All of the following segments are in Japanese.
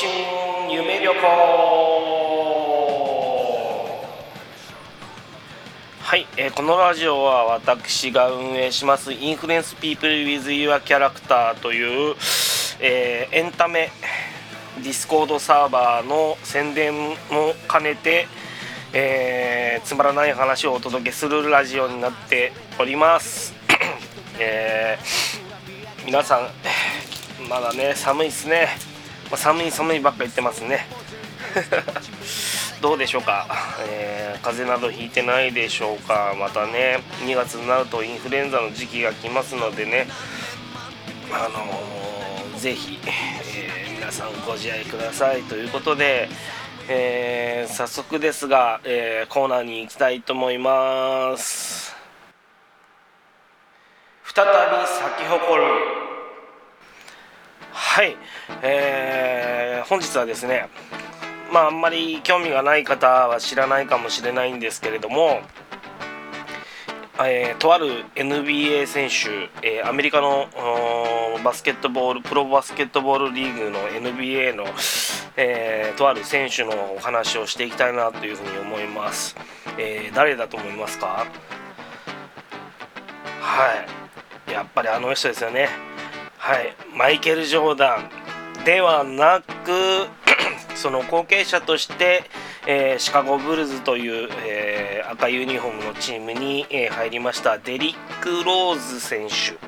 春夢旅行はい、えー、このラジオは私が運営します Influence People with your character という、えー、エンタメディスコードサーバーの宣伝も兼ねて、えー、つまらない話をお届けするラジオになっております、えー、皆さんまだね寒いっすね、まあ、寒い寒いばっか言ってますね。どうでしょうか、えー、風邪などひいてないでしょうか？またね2月になるとインフルエンザの時期が来ますのでね。あのー、ぜひ、えー、皆さんご自愛ください。ということで、えー、早速ですが、え、コーナーに行きたいと思います。再び咲き誇るはい、えー、本日はですねまああんまり興味がない方は知らないかもしれないんですけれども、えー、とある NBA 選手、えー、アメリカのバスケットボールプロバスケットボールリーグの NBA の、えー、とある選手のお話をしていきたいなというふうに思います、え誰だと思いますか？はい。やっぱりあの人ですよね。はい。マイケル・ジョーダン。ではなく その後継者として、えー、シカゴブルズという、えー、赤ユニフォームのチームに、えー、入りましたデリック・ローズ選手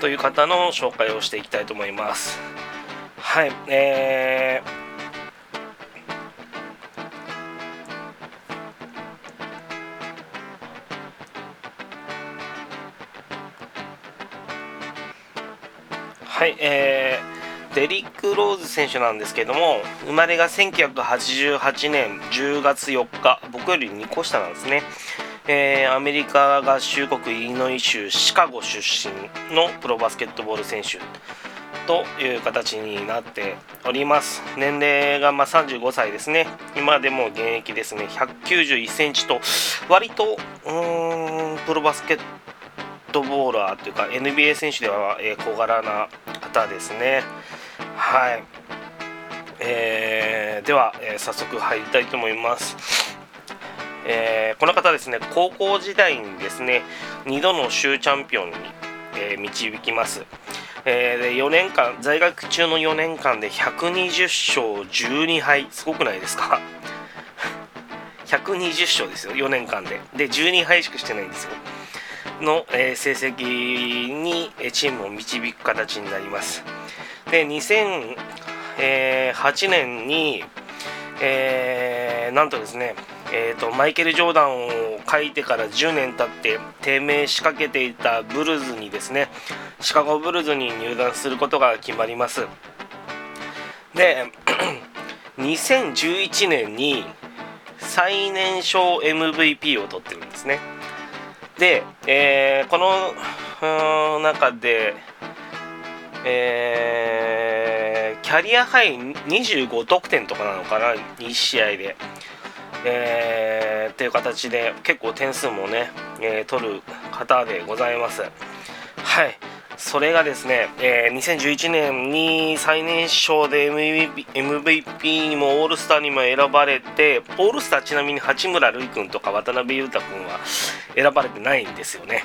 という方の紹介をしていきたいと思います。はい、えーはい、えー、デリック・ローズ選手なんですけども生まれが1988年10月4日僕より2個下なんですね、えー、アメリカ合衆国イリノイ州シカゴ出身のプロバスケットボール選手という形になっております。年齢がま35歳ですね。今でも現役ですね。191センチと割とうんプロバスケットボーラーというか NBA 選手では、小柄な方ですね。はい、えー、では、えー、早速入りたいと思います、えー、この方ですね高校時代にですね2度の州チャンピオンに、え、導きます。えー、で4年間在学中の4年間で120勝12敗。すごくないですか？120勝ですよ4年間で。で12敗しかしてないんですよ。の、え、成績にチームを導く形になります。で2008年に、えー、なんとですね、えーと、マイケル・ジョーダンを書いてから10年経って低迷しかけていたブルーズにですねシカゴブルーズに入団することが決まります。で 2011年に最年少 MVP を取ってるんですね。で、えー、この中でえー、キャリアハイ25得点とかなのかな1試合で、えー、っていう形で結構点数もね、えー、取る方でございます。はい。それがですね、えー、2011年に最年少で MVP, MVP にもオールスターにも選ばれてオールスターちなみに八村塁君とか渡辺裕太君は選ばれてないんですよね。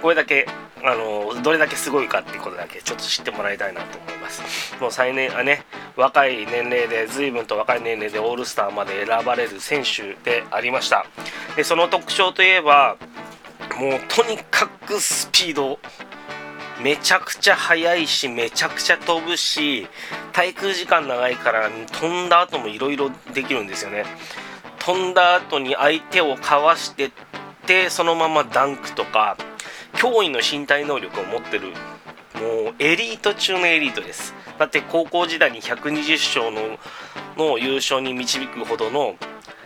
これだけあのどれだけすごいかっていうことだけちょっと知ってもらいたいなと思います。もう最年あね若い年齢で随分と若い年齢でオールスターまで選ばれる選手でありました。でその特徴といえばもうとにかくスピード。めちゃくちゃ速いしめちゃくちゃ飛ぶし滞空時間長いから飛んだ後もいろいろできるんですよね。飛んだ後に相手をかわしてってそのままダンクとか驚異の身体能力を持ってるもうエリート中のエリートです。だって高校時代に120勝のの優勝に導くほどの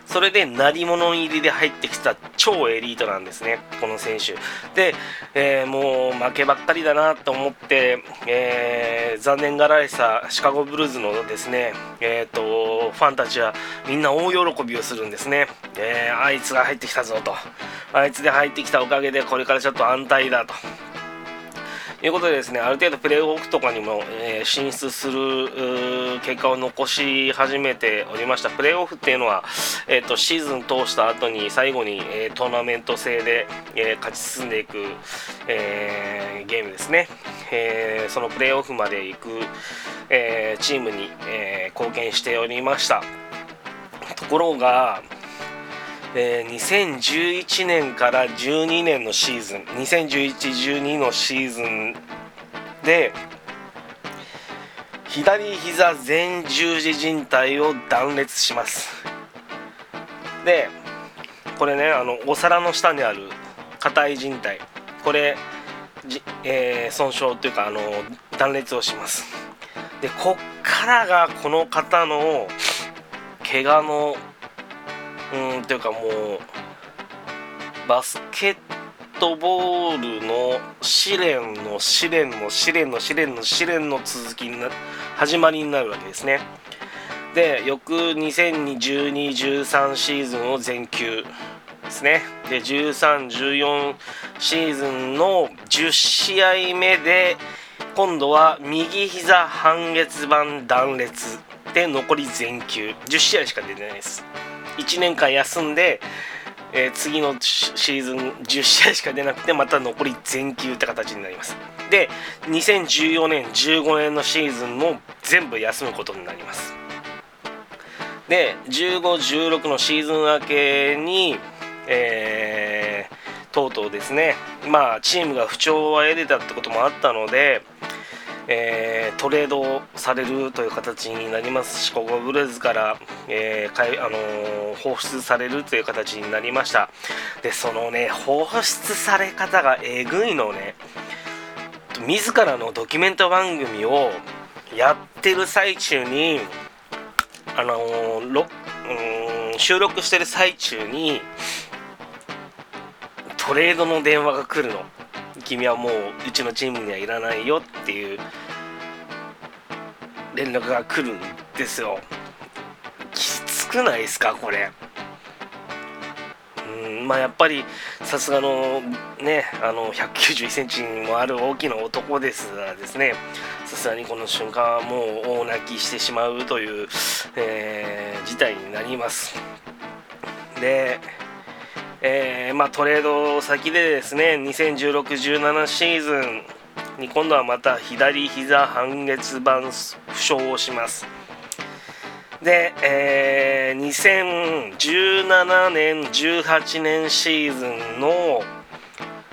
それで鳴り物入りで入ってきた超エリートなんですね、この選手。で、えー、もう負けばっかりだなと思って、えー、残念がられたシカゴブルーズのですね、えーと、ファンたちはみんな大喜びをするんですね、えー、あいつが入ってきたぞと、あいつで入ってきたおかげでこれからちょっと安泰だと。いうことでですねある程度プレーオフとかにも、えー、進出する結果を残し始めておりました。プレーオフっていうのは、えーと、シーズン通した後に最後に、えー、トーナメント制で、えー、勝ち進んでいく、え、ゲームですね、えそのプレーオフまで行く、えチームに、え貢献しておりました。ところがえー、2011年から12年のシーズン。2011-12のシーズンで左膝前十字靭帯を断裂します。でこれねあのお皿の下にある硬い靭帯。これ、えー、損傷というかあの断裂をします。でこっからがこの方の怪我のうんというかもうバスケットボールの試練の試練の試練の試練の試練の続きにな始まりになるわけですね。で翌2012-13シーズンを全休ですね。で13-14シーズンの10試合目で今度は右膝半月板断裂で残り全休10試合しか出てないです。1年間休んで、えー、次のシーズン10試合しか出なくてまた残り全休って形になります。で2014年15年のシーズンも全部休むことになります。で1516のシーズン明けに、えー、とうとうですねまあチームが不調は得れたってこともあったのでえー、トレードされるという形になりますし、ここブレーズから、えーかいあのー、放出されるという形になりました。で、そのね、放出され方がえぐいのね、自らのドキュメント番組をやってる最中に、あのー、うん収録してる最中に、トレードの電話が来るの。君はもううちのチームにはいらないよっていう連絡が来るんですよ。きつくないですかこれ。うんまあやっぱりさすがのねあの191センチにもある大きな男ですがですねさすがにこの瞬間はもう大泣きしてしまうという、えー、事態になります。でえー、まあ、トレード先でですね2016-17シーズンに今度はまた左膝半月板負傷をします。で、えー、2017年18年シーズンの、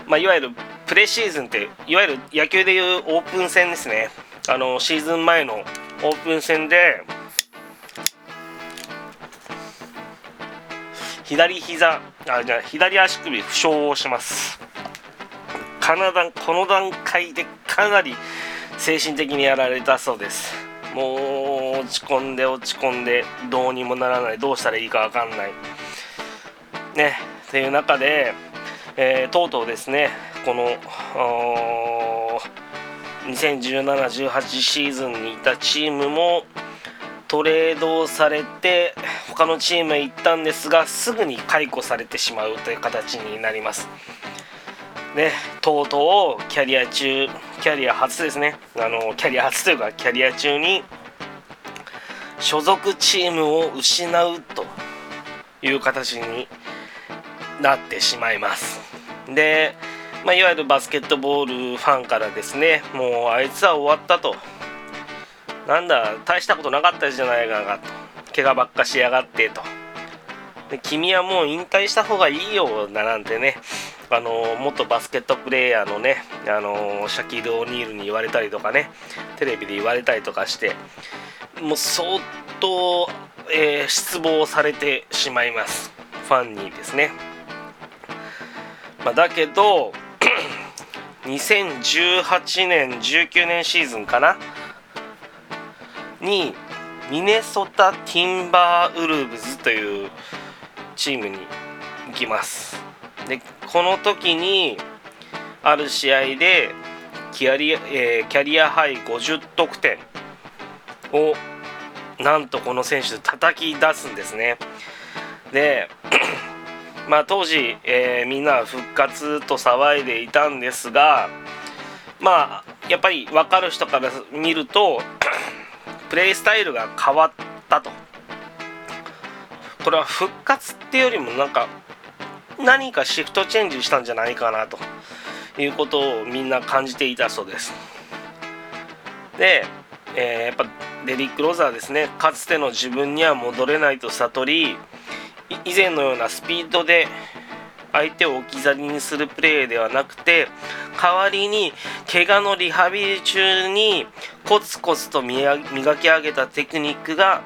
まあ、いわゆるプレシーズンっていわゆる野球でいうオープン戦ですね。あのシーズン前のオープン戦で左膝あじゃ左足首負傷をします。この段階でかなり精神的にやられたそうです。もう落ち込んで落ち込んでどうにもならないどうしたらいいか分かんない。ねっていう中で、えー、とうとうですねこの2017-18シーズンにいたチームもトレードされて他のチームへ行ったんですがすぐに解雇されてしまうという形になります。ねとうとうキャリア中キャリア初ですね。あのキャリア初というかキャリア中に所属チームを失うという形になってしまいます。で、まあ、いわゆるバスケットボールファンからですねもうあいつは終わったと。なんだ大したことなかったじゃないかと。怪我ばっかしやがってと。で君はもう引退した方がいいよだなんてねあの元バスケットプレーヤーのねあのシャキール・オニールに言われたりとかねテレビで言われたりとかしてもう相当、えー、失望されてしまいます。ファンにですね、まあ、だけど2018年19年シーズンかな？にミネソタ・ティンバーウルブズというチームに行きます。でこの時にある試合でキャリア,、えー、キャリアハイ50得点をなんとこの選手叩き出すんですね。で まあ当時、えー、みんな復活と騒いでいたんですがまあやっぱり分かる人から見るとプレイスタイルが変わったと。これは復活っていうよりもなんか何かシフトチェンジしたんじゃないかなと。いうことをみんな感じていたそうです。で、えー、やっぱデリック・ローザーですね。かつての自分には戻れないと悟り以前のようなスピードで相手を置き去りにするプレーではなくて代わりに怪我のリハビリ中にコツコツと磨き上げたテクニックが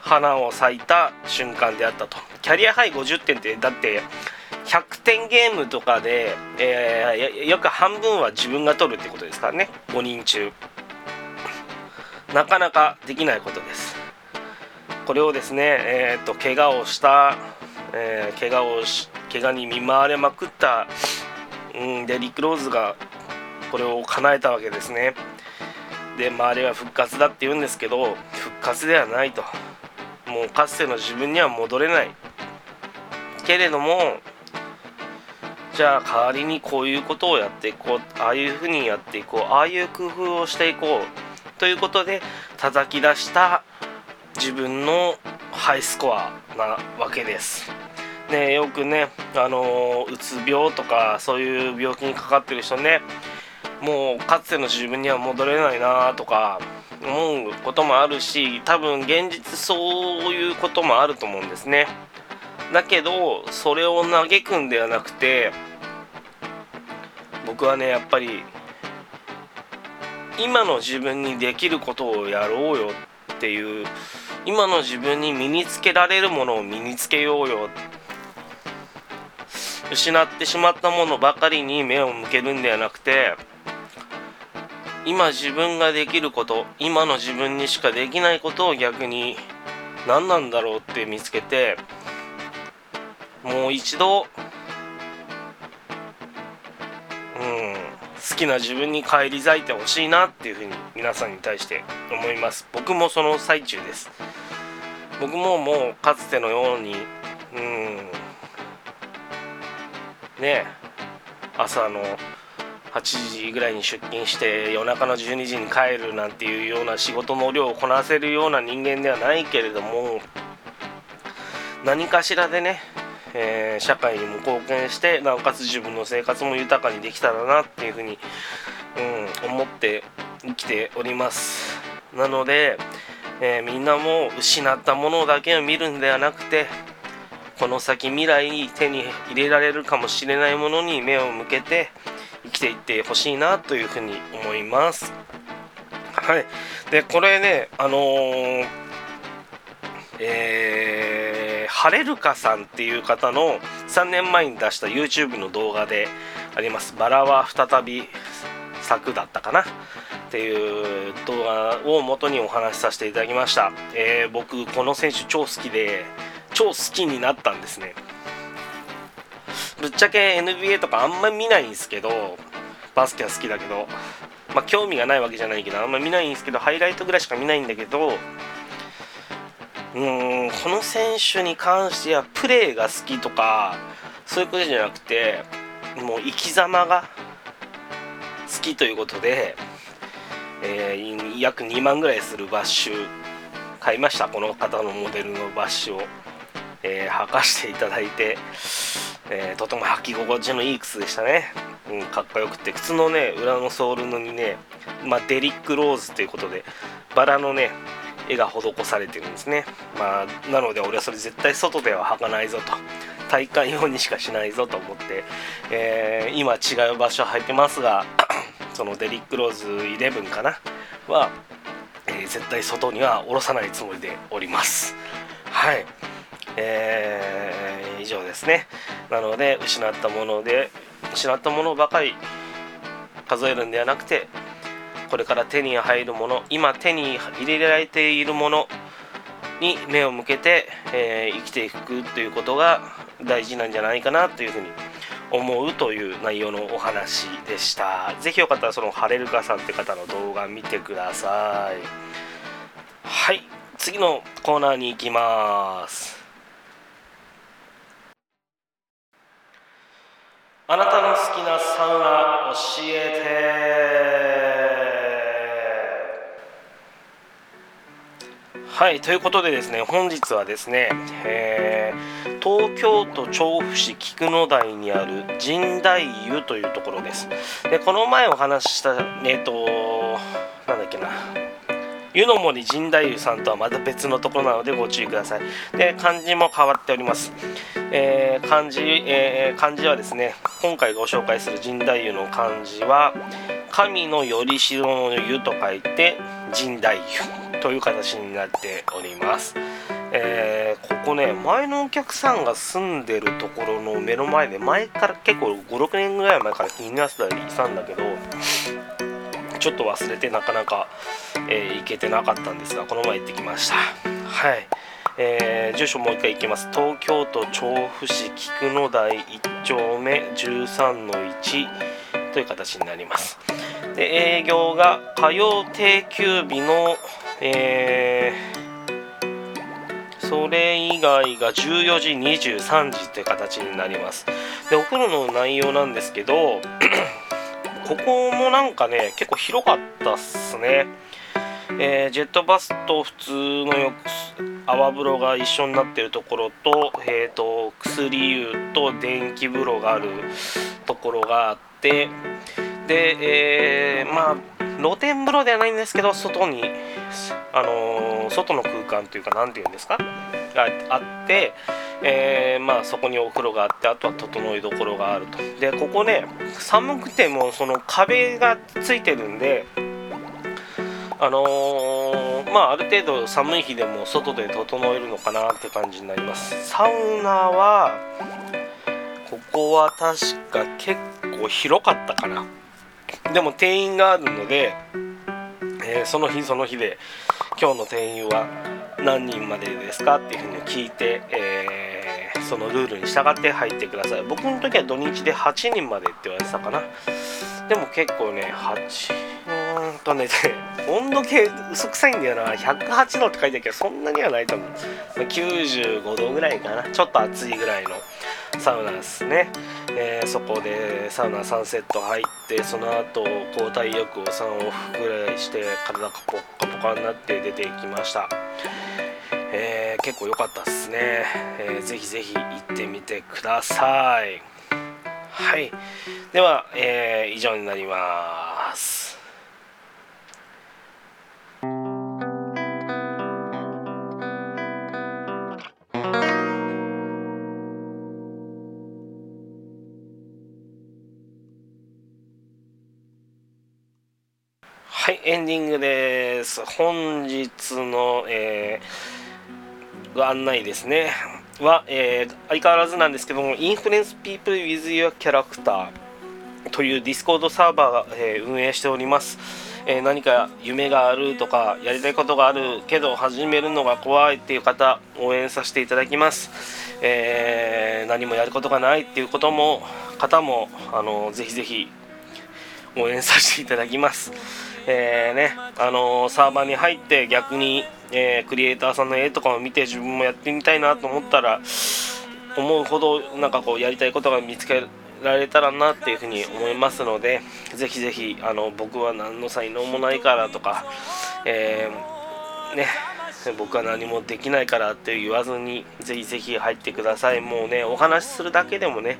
花を咲いた瞬間であったと。キャリアハイ50点ってだって100点ゲームとかで、えー、約半分は自分が取るってことですからね。5人中。なかなかできないことです。これをですねえー、と怪我をした、えー、怪我をし怪我に見舞われまくった、うん、デリック・ローズがこれを叶えたわけですね。で周りは復活だって言うんですけど復活ではないと。もうかつての自分には戻れない。けれどもじゃあ代わりにこういうことをやっていこう。ああいうふうにやっていこう。ああいう工夫をしていこう。ということで叩き出した自分のハイスコアなわけです。ね、よくね、あのうつ病とかそういう病気にかかってる人ねもうかつての自分には戻れないなとか思うこともあるし多分現実そういうこともあると思うんですね。だけどそれを嘆くんではなくて僕はねやっぱり今の自分にできることをやろうよっていう今の自分に身につけられるものを身につけようよ失ってしまったものばかりに目を向けるんではなくて今自分ができること今の自分にしかできないことを逆に何なんだろうって見つけてもう一度うん好きな自分に返り咲いてほしいなっていうふうに皆さんに対して思います。僕もその最中です。僕ももうかつてのようにうんね朝の8時ぐらいに出勤して夜中の12時に帰るなんていうような仕事の量をこなせるような人間ではないけれども何かしらでねえー、社会にも貢献してなおかつ自分の生活も豊かにできたらなっていうふうに、うん、思って生きております。なので、えー、みんなも失ったものだけを見るんではなくてこの先未来に手に入れられるかもしれないものに目を向けて生きていってほしいなというふうに思います。はい。でこれねあのー、えーハレルカさんっていう方の3年前に出した YouTube の動画であります。バラは再び咲くだったかな？っていう動画を元にお話しさせていただきました、えー、僕この選手超好きで超好きになったんですね。ぶっちゃけ NBA とかあんまり見ないんですけどバスケは好きだけどまあ興味がないわけじゃないけどあんまり見ないんですけどハイライトぐらいしか見ないんだけどうーんこの選手に関してはプレーが好きとかそういうことじゃなくてもう生き様が好きということで、えー、約2万ぐらいするバッシュ買いました。この方のモデルのバッシュを、えー、履かしていただいて、えー、とても履き心地のいい靴でしたね、うん、かっこよくて。靴のね裏のソールのにね、まあ、デリック・ローズということでバラのね絵が施されてるんですね。まあなので俺はそれ絶対外では履かないぞと。体感用にしかしないぞと思って、えー、今違う場所履いてますが そのデリック・ローズ11かな？は、えー、絶対外には下ろさないつもりでおります。はい。えー、以上ですねなので失ったもので失ったものばかり数えるんではなくてこれから手に入るもの今手に入れられているものに目を向けて、えー、生きていくということが大事なんじゃないかなというふうに思うという内容のお話でした。ぜひよかったらそのハレルカさんって方の動画見てください。はい、次のコーナーに行きます。あなたの好きなサウナ教えて。はいということでですね本日はですね、えー、東京都調布市菊野台にある神代湯というところです。でこの前お話ししたえっ、ー、となんだっけな。湯の森神太夫さんとはまた別のところなのでご注意ください。で漢字も変わっております、えー、漢字、えー、漢字はですね今回ご紹介する神太夫の漢字は神のよりしろの湯と書いて神太夫という形になっております。えー、ここね前のお客さんが住んでるところの目の前で前から結構56年ぐらい前から気になってたりしたんだけどちょっと忘れてなかなか、えー、行けてなかったんですがこの前行ってきました。はい、えー、住所もう一回行きます。東京都調布市菊野台1丁目13の1という形になります。で営業が火曜定休日の、えー、それ以外が14時23時という形になります。でお風呂の内容なんですけどここもなんかね結構広かったっすね、えー、ジェットバスと普通の浴泡風呂が一緒になってるところと,、えーと、薬湯と電気風呂があるところがあってで、えー、まあ露天風呂ではないんですけど外にあのー、外の空間というか何て言うんですか？があって、えー、まあそこにお風呂があってあとは整いどころがあると。でここね寒くてもその壁がついてるんであのー、まあある程度寒い日でも外で整えるのかなって感じになります。サウナはここは確か結構広かったかな。でも定員があるので、えー、その日その日で今日の定員は何人までですかっていうふうに聞いて、えー、そのルールに従って入ってください。僕の時は土日で8人までって言われてたかな。でも結構ね8うんとね 温度計嘘くさいんだよな。108度って書いてあるけどそんなにはないと思う。95度ぐらいかな。ちょっと暑いぐらいのサウナですね、えー、そこでサウナ3セット入ってその後交代浴を3往復ぐらいして体がポッカポカになって出ていきました、えー、結構良かったですね、えー、ぜひぜひ行ってみてください。はい。では、えー、以上になります。はい、エンディングです。本日の、えー、ご案内ですね。は、えー、相変わらずなんですけども、 Influence People with your character というディスコードサーバーが、えー、運営しております。えー、何か夢があるとかやりたいことがあるけど始めるのが怖いっていう方応援させていただきます、えー、何もやることがないっていうことも方もあのぜひぜひ応援させていただきます。えー、ねあの、サーバーに入って逆に、え、クリエイターさんの絵とかを見て自分もやってみたいなと思ったら思うほどなんかこうやりたいことが見つけられたらなっていうふうに思いますのでぜひぜひあの僕は何の才能もないからとか、えー、ね僕は何もできないからって言わずにぜひぜひ入ってください。もうねお話しするだけでもね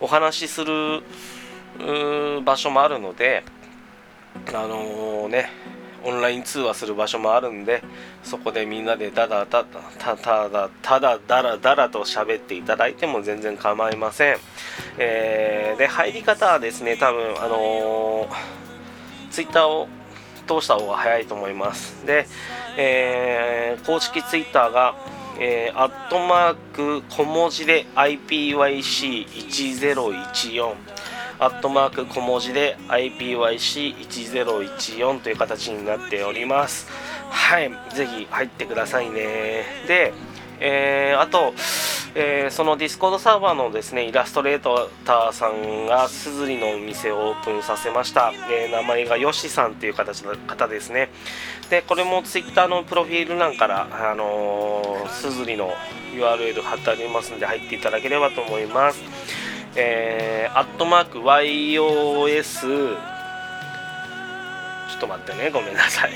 お話しする場所もあるのであのー、ねオンライン通話する場所もあるんでそこでみんなでただただただただだらだらと喋っていただいても全然構いません、えー、で入り方はですね多分あのー、ツイッターを通した方が早いと思います。で、えー、公式ツイッターがえー、アットマーク小文字で IPYC1014 アットマーク小文字で IPYC1014 という形になっております。はいぜひ入ってくださいね。で、えー、あと、えー、そのディスコードサーバーのですねイラストレーターさんが SUZURI のお店をオープンさせました、えー、名前がよしさんという形の方ですね。でこれもツイッターのプロフィール欄からあのすずりの URL 貼ってありますんで入っていただければと思います。えー、アットマーク YOS ちょっと待ってね。ごめんなさい。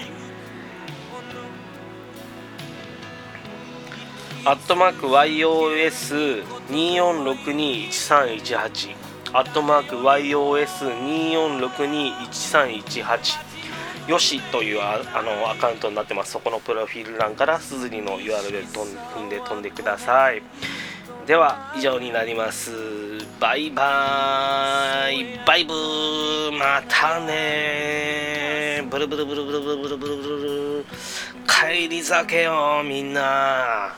アットマーク YOS24621318 アットマーク YOS24621318 よしというああのアカウントになってます。そこのプロフィール欄からすずりの URL 踏んで飛んでください。では以上になります。バイバイ。バイブー。またねブルブルブルブルブルブルブルブル。帰り酒よみんな。